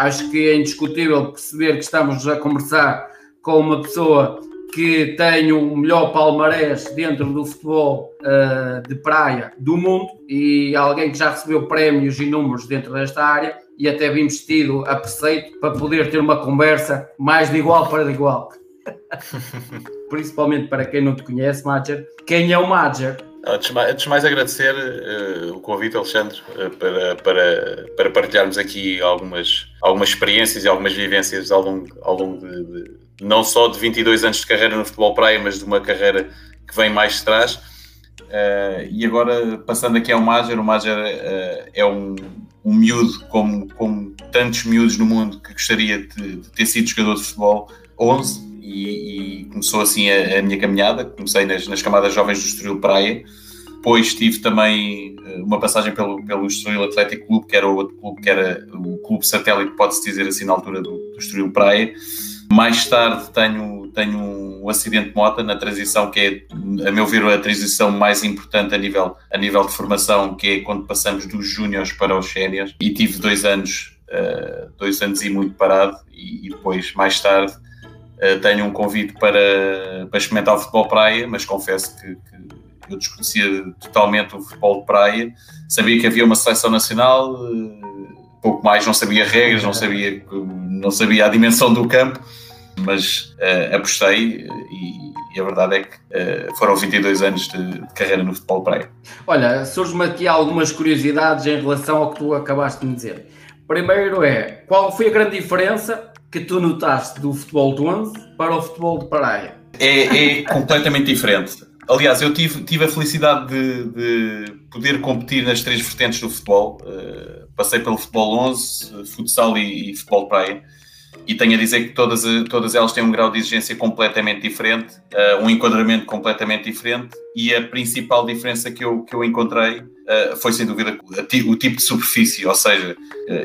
acho que é indiscutível perceber que estamos a conversar com uma pessoa que tem o melhor palmarés dentro do futebol uh, de praia do mundo e alguém que já recebeu prémios e números dentro desta área e até vimos tido a preceito para poder ter uma conversa mais de igual para de igual. Principalmente para quem não te conhece, Madger. Quem é o Madger? Antes antes mais agradecer uh, o convite, Alexandre, uh, para, para, para partilharmos aqui algumas, algumas experiências e algumas vivências ao longo, ao longo de, de, não só de 22 anos de carreira no futebol praia, mas de uma carreira que vem mais de trás. Uh, e agora, passando aqui ao Mager, o Mager é um, um miúdo, como, como tantos miúdos no mundo, que gostaria de, de ter sido jogador de futebol, 11, e, e começou assim a, a, minha caminhada. Comecei nas, nas camadas jovens do Estoril Praia, depois tive também eh, uma passagem pelo, pelo Estoril Atlético Clube, que era o outro clube, que era o clube satélite, pode-se dizer assim, na altura do, do Estoril Praia. Mais tarde tenho, tenho um acidente de moto na transição, que é, a meu ver, a transição mais importante a nível, a nível de formação, que é quando passamos dos júniores para os séniores. E tive dois anos, uh, dois anos e muito parado, e, e depois, mais tarde, tenho um convite para, para experimentar o futebol praia, mas confesso que, que, eu desconhecia totalmente o futebol de praia. Sabia que havia uma seleção nacional, uh, pouco mais, não sabia regras, não sabia, não sabia a dimensão do campo, mas uh, apostei e, e, a verdade é que foram 22 anos de, de carreira no futebol praia. Olha, surge-me aqui algumas curiosidades em relação ao que tu acabaste de me dizer. Primeiro é, qual foi a grande diferença que tu notaste do futebol de 11 para o futebol de praia? É, é completamente diferente. Aliás, eu tive, tive a felicidade de, de poder competir nas três vertentes do futebol. Uh, passei pelo futebol 11, futsal e, e, futebol de praia. E tenho a dizer que todas, todas elas têm um grau de exigência completamente diferente, uh, um enquadramento completamente diferente. E a principal diferença que eu, que eu encontrei uh, foi, sem dúvida, o tipo de superfície. Ou seja,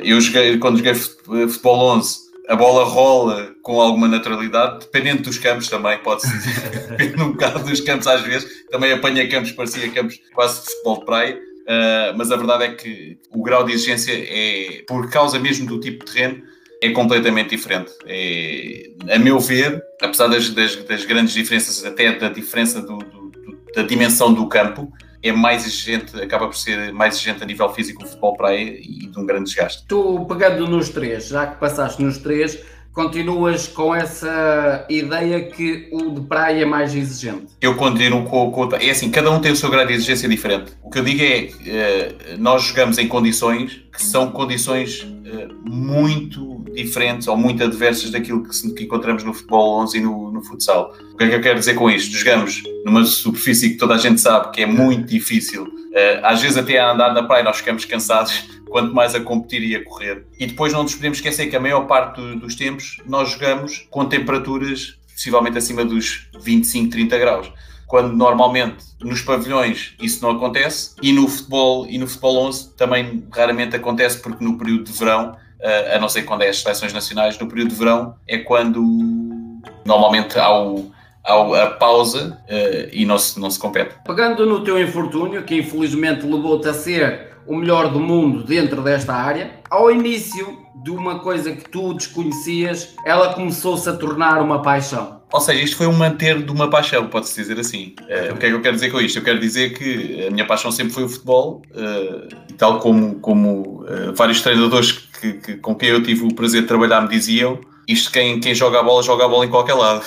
eu joguei, quando joguei futebol 11, a bola rola com alguma naturalidade, dependendo dos campos também, pode-se dizer, depende um bocado dos campos às vezes, também apanha campos, parecia campos quase de futebol de praia, uh, mas a verdade é que o grau de exigência é, por causa mesmo do tipo de terreno, é completamente diferente. É, a meu ver, apesar das, das, das, grandes diferenças, até da diferença do, do, do, da dimensão do campo, é mais exigente, acaba por ser mais exigente a nível físico o futebol praia e de um grande desgaste. Tu, pegando nos três, já que passaste nos três, continuas com essa ideia que o de praia é mais exigente? Eu continuo com, com é assim, cada um tem o seu grau de exigência diferente. O que eu digo é, uh, nós jogamos em condições que são condições uh, muito diferentes ou muito adversas daquilo que, que, encontramos no futebol 11 e no, no futsal. O que é que eu quero dizer com isto? Jogamos numa superfície que toda a gente sabe que é muito difícil. Uh, às vezes até a andar na praia nós ficamos cansados quanto mais a competir e a correr. E depois não nos podemos esquecer que a maior parte do, dos tempos nós jogamos com temperaturas possivelmente acima dos 25, 30 graus. Quando normalmente nos pavilhões isso não acontece e no futebol e no futebol 11 também raramente acontece porque no período de verão, eh, a não ser quando é as seleções nacionais, no período de verão é quando normalmente há o, a pausa uh, e não se, não se compete. Pegando no teu infortúnio, que infelizmente levou-te a ser o melhor do mundo dentro desta área, ao início de uma coisa que tu desconhecias, ela começou-se a tornar uma paixão. Ou seja, isto foi um manter de uma paixão, pode-se dizer assim. Uh, o que é que eu quero dizer com isto? Eu quero dizer que a minha paixão sempre foi o futebol, uh, e tal como, como uh, vários treinadores que, que, com quem eu tive o prazer de trabalhar me diziam, isto quem, quem joga a bola, joga a bola em qualquer lado.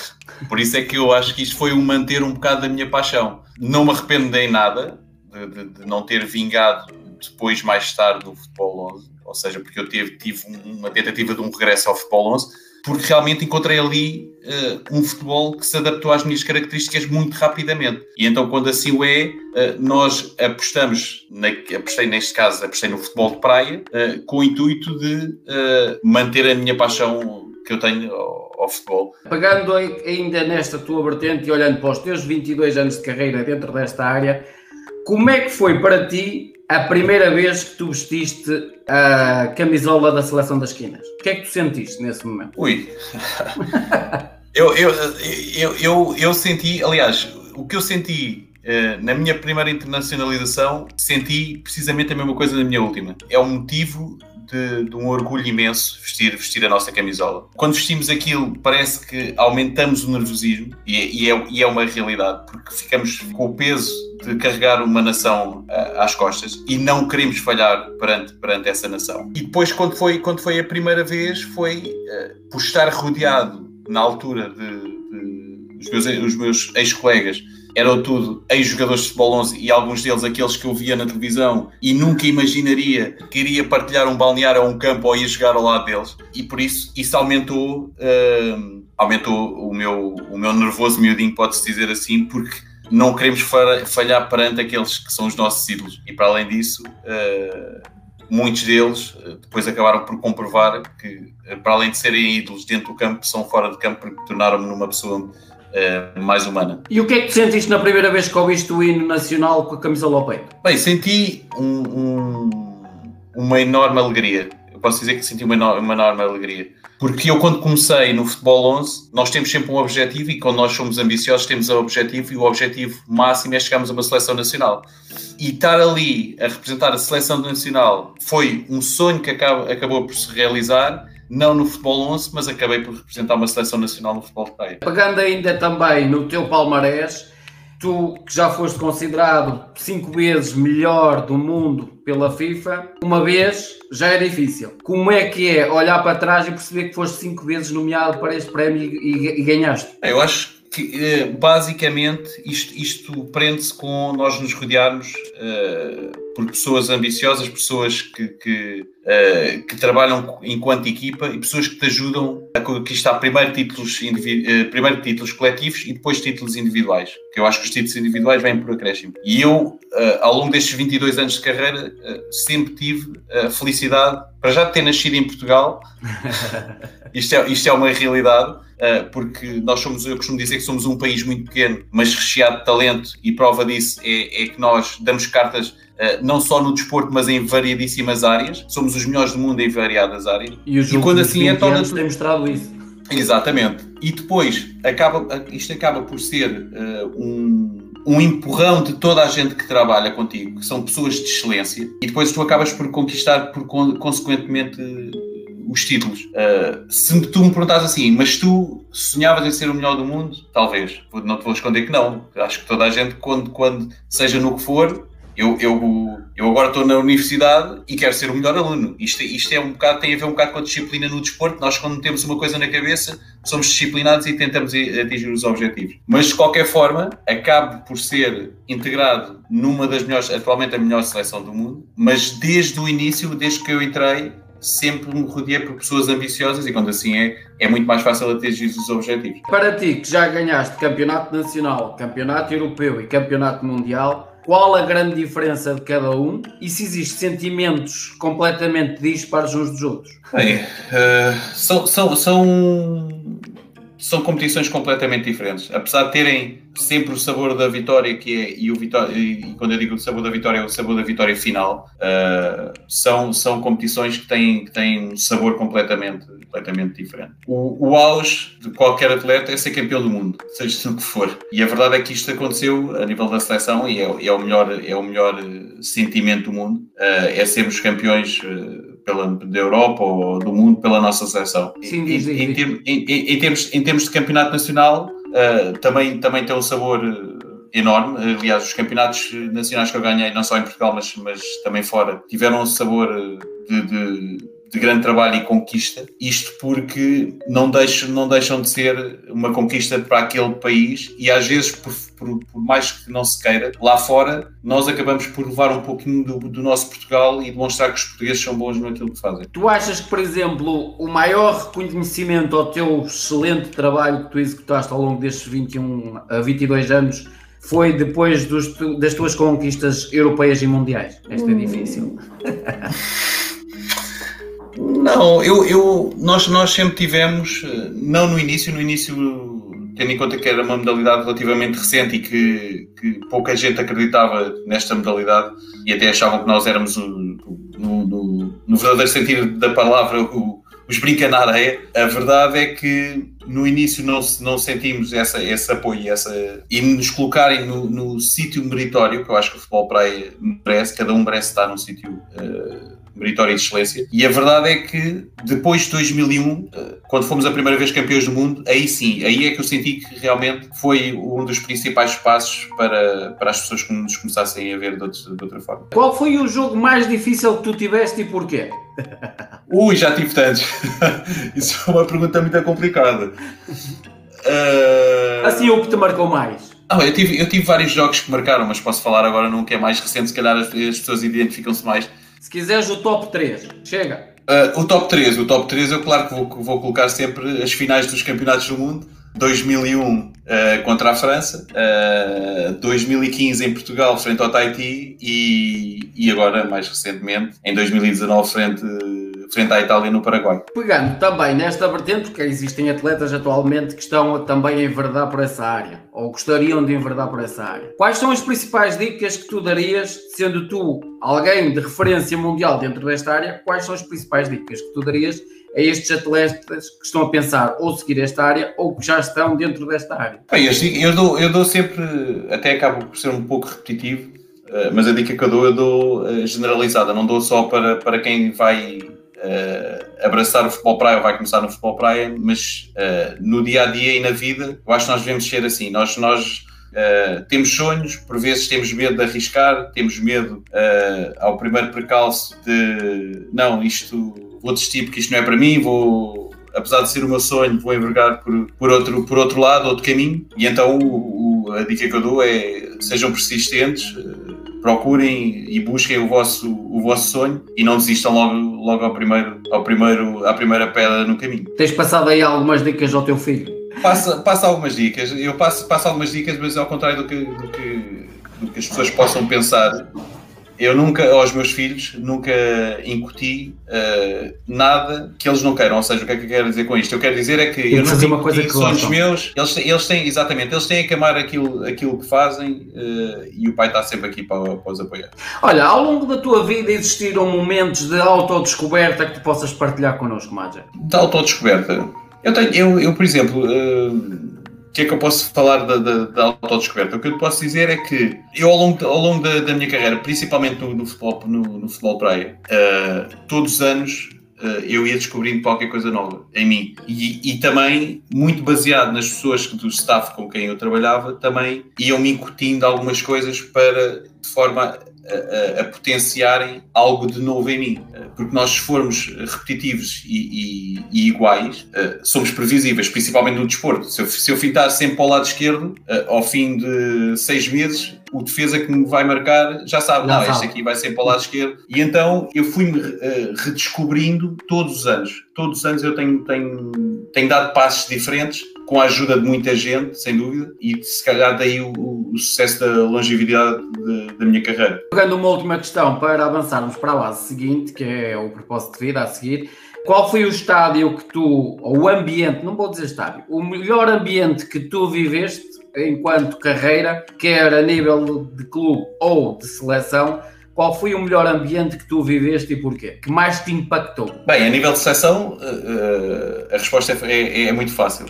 Por isso é que eu acho que isto foi um manter um bocado da minha paixão. Não me arrependo em nada de, de, de não ter vingado depois, mais tarde, do futebol 11, ou seja, porque eu tive, tive uma tentativa de um regresso ao futebol 11, porque realmente encontrei ali uh, um futebol que se adaptou às minhas características muito rapidamente. E então, quando assim o é, uh, nós apostamos, na, apostei neste caso, apostei no futebol de praia, uh, com o intuito de manter a minha paixão que eu tenho ao, futebol. Pegando ainda nesta tua vertente e olhando para os teus 22 anos de carreira dentro desta área, como é que foi para ti a primeira vez que tu vestiste a camisola da seleção das esquinas? O que é que tu sentiste nesse momento? Ui. eu, eu, eu, eu, eu senti, aliás, o que eu senti uh, na minha primeira internacionalização, senti precisamente a mesma coisa na minha última. É o motivo de, de, um orgulho imenso vestir, vestir a nossa camisola. Quando vestimos aquilo, parece que aumentamos o nervosismo e, é, e, é, e é uma realidade, porque ficamos com o peso de carregar uma nação às costas e não queremos falhar perante, perante essa nação. E depois, quando foi, quando foi a primeira vez, foi uh, por estar rodeado na altura de, de os meus, os meus ex-colegas eram tudo ex-jogadores de futebol 11 e alguns deles aqueles que eu via na televisão e nunca imaginaria que iria partilhar um balneário ou um campo ou ia jogar ao lado deles. E por isso isso aumentou uh, aumentou o meu, o meu nervoso miudinho, pode-se dizer assim, porque não queremos falhar perante aqueles que são os nossos ídolos. E para além disso uh, muitos deles uh, depois acabaram por comprovar que para além de serem ídolos dentro do campo, são fora de campo porque tornaram-me numa pessoa uh, mais humana. E o que é que tu sentiste na primeira vez que ouviste o hino nacional com a camisola ao peito? Bem, senti um, um, uma enorme alegria. Eu posso dizer que senti uma enorme, uma enorme alegria. Porque eu, quando comecei no Futebol 11, nós temos sempre um objetivo e quando nós somos ambiciosos, temos um objetivo e o objetivo máximo é chegarmos a uma seleção nacional. E estar ali a representar a seleção nacional foi um sonho que acaba, acabou por se realizar não no futebol 11, mas acabei por representar uma seleção nacional no futebol de praia. Pegando ainda também no teu palmarés, tu que já foste considerado cinco vezes melhor do mundo pela FIFA, uma vez já é difícil. Como é que é olhar para trás e perceber que foste cinco vezes nomeado para este prémio e, e ganhaste? Eu acho que eh, basicamente isto, isto prende-se com nós nos rodearmos uh, por pessoas ambiciosas, pessoas que, que, uh, que, trabalham enquanto equipa e pessoas que te ajudam a conquistar primeiro títulos, uh, primeiro títulos coletivos e depois títulos individuais. Que eu acho que os títulos individuais vêm por acréscimo. E eu, ao longo destes 22 anos de carreira, sempre tive a felicidade, para já de ter nascido em Portugal, isto, é, isto é uma realidade porque nós somos, eu costumo dizer que somos um país muito pequeno, mas recheado de talento, e prova disso é, é que nós damos cartas Uh, não só no desporto, mas em variadíssimas áreas. Somos os melhores do mundo em variadas áreas. E, os e quando assim é, torna tem mostrado isso. Exatamente. E depois, acaba, isto acaba por ser uh, um, um empurrão de toda a gente que trabalha contigo, que são pessoas de excelência, e depois tu acabas por conquistar, por consequentemente, os títulos. Uh, se tu me perguntas assim, mas tu sonhavas em ser o melhor do mundo? Talvez. Não te vou esconder que não. Acho que toda a gente, quando, quando seja no que for, eu, eu, eu agora estou na universidade e quero ser o melhor aluno. Isto, isto é um bocado, tem a ver um bocado com a disciplina no desporto. Nós, quando temos uma coisa na cabeça, somos disciplinados e tentamos atingir os objetivos. Mas, de qualquer forma, acabo por ser integrado numa das melhores, atualmente a melhor seleção do mundo, mas desde o início, desde que eu entrei, sempre me rodeei por pessoas ambiciosas e quando assim é, é muito mais fácil atingir os objetivos. Para ti, que já ganhaste campeonato nacional, campeonato europeu e campeonato mundial, qual a grande diferença de cada um e se existem sentimentos completamente dispares uns dos outros? Bem, uh, são, são, são, são competições completamente diferentes. Apesar de terem sempre o sabor da vitória que é e o vitória e quando eu digo o sabor da vitória é o sabor da vitória final. Uh, são são competições que têm que têm um sabor completamente completamente diferente. O, o auge de qualquer atleta é ser campeão do mundo seja o que for. E a verdade é que isto aconteceu a nível da seleção e é, é o melhor é o melhor eh, sentimento do mundo. Uh, é sermos campeões uh, pela, da Europa ou do mundo pela nossa seleção. Sim, em, em, em, em, termos, em termos de campeonato nacional, uh, também, também tem um sabor eh, enorme. Aliás, os campeonatos nacionais que eu ganhei, não só em Portugal, mas, mas também fora, tiveram um sabor eh, de, de de grande trabalho e conquista, isto porque não deixam, não deixam de ser uma conquista para aquele país e às vezes, por, por, por mais que não se queira, lá fora nós acabamos por levar um pouquinho do, do, nosso Portugal e demonstrar que os portugueses são bons naquilo que fazem. Tu achas que, por exemplo, o maior reconhecimento ao teu excelente trabalho que tu executaste ao longo destes 21 a 22 anos foi depois dos, das tuas conquistas europeias e mundiais? Esta é difícil. Não, eu, eu, nós, nós sempre tivemos, eh, não no início, no início, tendo em conta que era uma modalidade relativamente recente e que, que pouca gente acreditava nesta modalidade e até achavam que nós éramos, no, no, no verdadeiro sentido da palavra, o, os brinca na areia. A verdade é que no início não, não sentimos essa, esse apoio essa, e nos colocarem no, no sítio meritório, que eu acho que o futebol praia merece, cada um merece estar num sítio uh, meritório de excelência. E a verdade é que depois de 2001, eh, quando fomos a primeira vez campeões do mundo, aí sim, aí é que eu senti que realmente foi um dos principais passos para, para as pessoas que nos começassem a ver de, outra, de outra forma. Qual foi o jogo mais difícil que tu tiveste e porquê? Ui, já tive tantos. Isso é uma pergunta muito complicada. Uh... Assim, o que te marcou mais? Ah, eu, tive, eu tive vários jogos que marcaram, mas posso falar agora num que é mais recente, se calhar as, as pessoas identificam-se mais. Se quiseres o top 3, chega. Uh, o top 3, o top 3 eu claro que vou, vou colocar sempre as finais dos campeonatos do mundo. 2001 uh, contra a França, uh, 2015 em Portugal frente ao Tahiti e, e agora, mais recentemente, em 2019 frente frente à Itália no Paraguai. Pegando também nesta vertente, porque existem atletas atualmente que estão também a enverdar por essa área, ou gostariam de enverdar por essa área. Quais são as principais dicas que tu darias, sendo tu alguém de referência mundial dentro desta área, quais são as principais dicas que tu darias a estes atletas que estão a pensar ou seguir esta área ou que já estão dentro desta área? Bem, eu, dou, eu dou sempre, até acabo por ser um pouco repetitivo, eh, mas a dica que eu dou, eu dou eh, generalizada, não dou só para, para quem vai uh, abraçar o futebol praia ou vai começar no futebol praia, mas uh, no dia a dia e na vida, eu acho que nós devemos ser assim. Nós, nós uh, temos sonhos, por vezes temos medo de arriscar, temos medo ao primeiro percalço de não, isto vou desistir porque isto não é para mim, vou. Apesar de ser o meu sonho, vou envergar por, por, outro, por outro lado, outro caminho. E então o, o, a dica que eu dou é sejam persistentes, procurem e busquem o vosso, o vosso sonho e não desistam logo, logo ao primeiro, ao primeiro, à primeira pedra no caminho. Tens passado aí algumas dicas ao teu filho? Passa, passa algumas dicas, eu passo, passo algumas dicas, mas ao contrário do que, do que, do que as pessoas possam pensar, eu nunca, aos meus filhos, nunca incuti uh, nada que eles não queiram. Ou seja, o que é que eu quero dizer com isto? Eu quero dizer é que eu não uma coisa que são os meus, eles, eles têm, exatamente, eles têm que amar aquilo, aquilo que fazem uh, e o pai está sempre aqui para, para os apoiar. Olha, ao longo da tua vida existiram momentos de autodescoberta que tu possas partilhar connosco, Maja? De autodescoberta? Eu tenho, eu, eu por exemplo. Uh, o que é que eu posso falar da, da, da autodescoberta? O que eu posso dizer é que eu, ao longo, ao longo da, da minha carreira, principalmente no, no futebol, no, no, futebol praia, uh, todos os anos uh, eu ia descobrindo qualquer coisa nova em mim. E, e, também, muito baseado nas pessoas do staff com quem eu trabalhava, também iam me incutindo algumas coisas para, de forma a, a, potenciarem algo de novo em mim. Porque nós, se formos repetitivos e, e, e iguais, uh, somos previsíveis, principalmente no desporto. Se eu, se eu fintar sempre para o lado esquerdo, uh, ao fim de seis meses, o defesa que me vai marcar já sabe, não, não este aqui vai ser para o lado esquerdo. E então eu fui-me uh, redescobrindo todos os anos. Todos os anos eu tenho, tenho, tenho dado passos diferentes com a ajuda de muita gente, sem dúvida, e se calhar daí o, o sucesso da longevidade de, da minha carreira. Pegando uma última questão para avançarmos para a base seguinte, que é o propósito de vida a seguir, qual foi o estádio que tu, ou o ambiente, não vou dizer estádio, o melhor ambiente que tu viveste enquanto carreira, quer a nível de clube ou de seleção, qual foi o melhor ambiente que tu viveste e porquê? Que mais te impactou? Bem, a nível de seleção, eh, eh, a resposta é, é, é muito fácil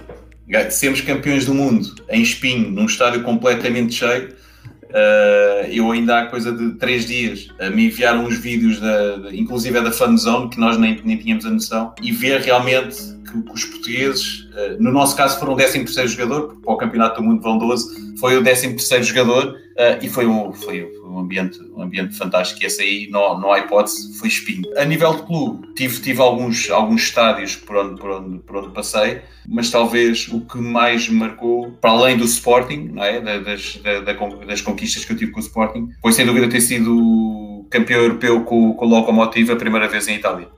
sermos campeões do mundo em Espinho, num estádio completamente cheio, uh, eu ainda há coisa de três dias uh, me enviaram uns vídeos, da, inclusive é da Fanzone, que nós nem, nem tínhamos a noção, e ver realmente que, que os portugueses, uh, no nosso caso foram o 13 jogador, porque para o Campeonato do Mundo vão 12, foi o 13 jogador, e foi um, foi, um ambiente, um ambiente fantástico. E esse aí, não, não há hipótese, foi espinho. A nível de clube, tive, tive alguns, alguns estádios por onde, por, onde, por onde passei, mas talvez o que mais me marcou, para além do Sporting, não é? das, da, das conquistas que eu tive com o Sporting, foi sem dúvida ter sido campeão europeu com, com o Lokomotiv a primeira vez em Itália.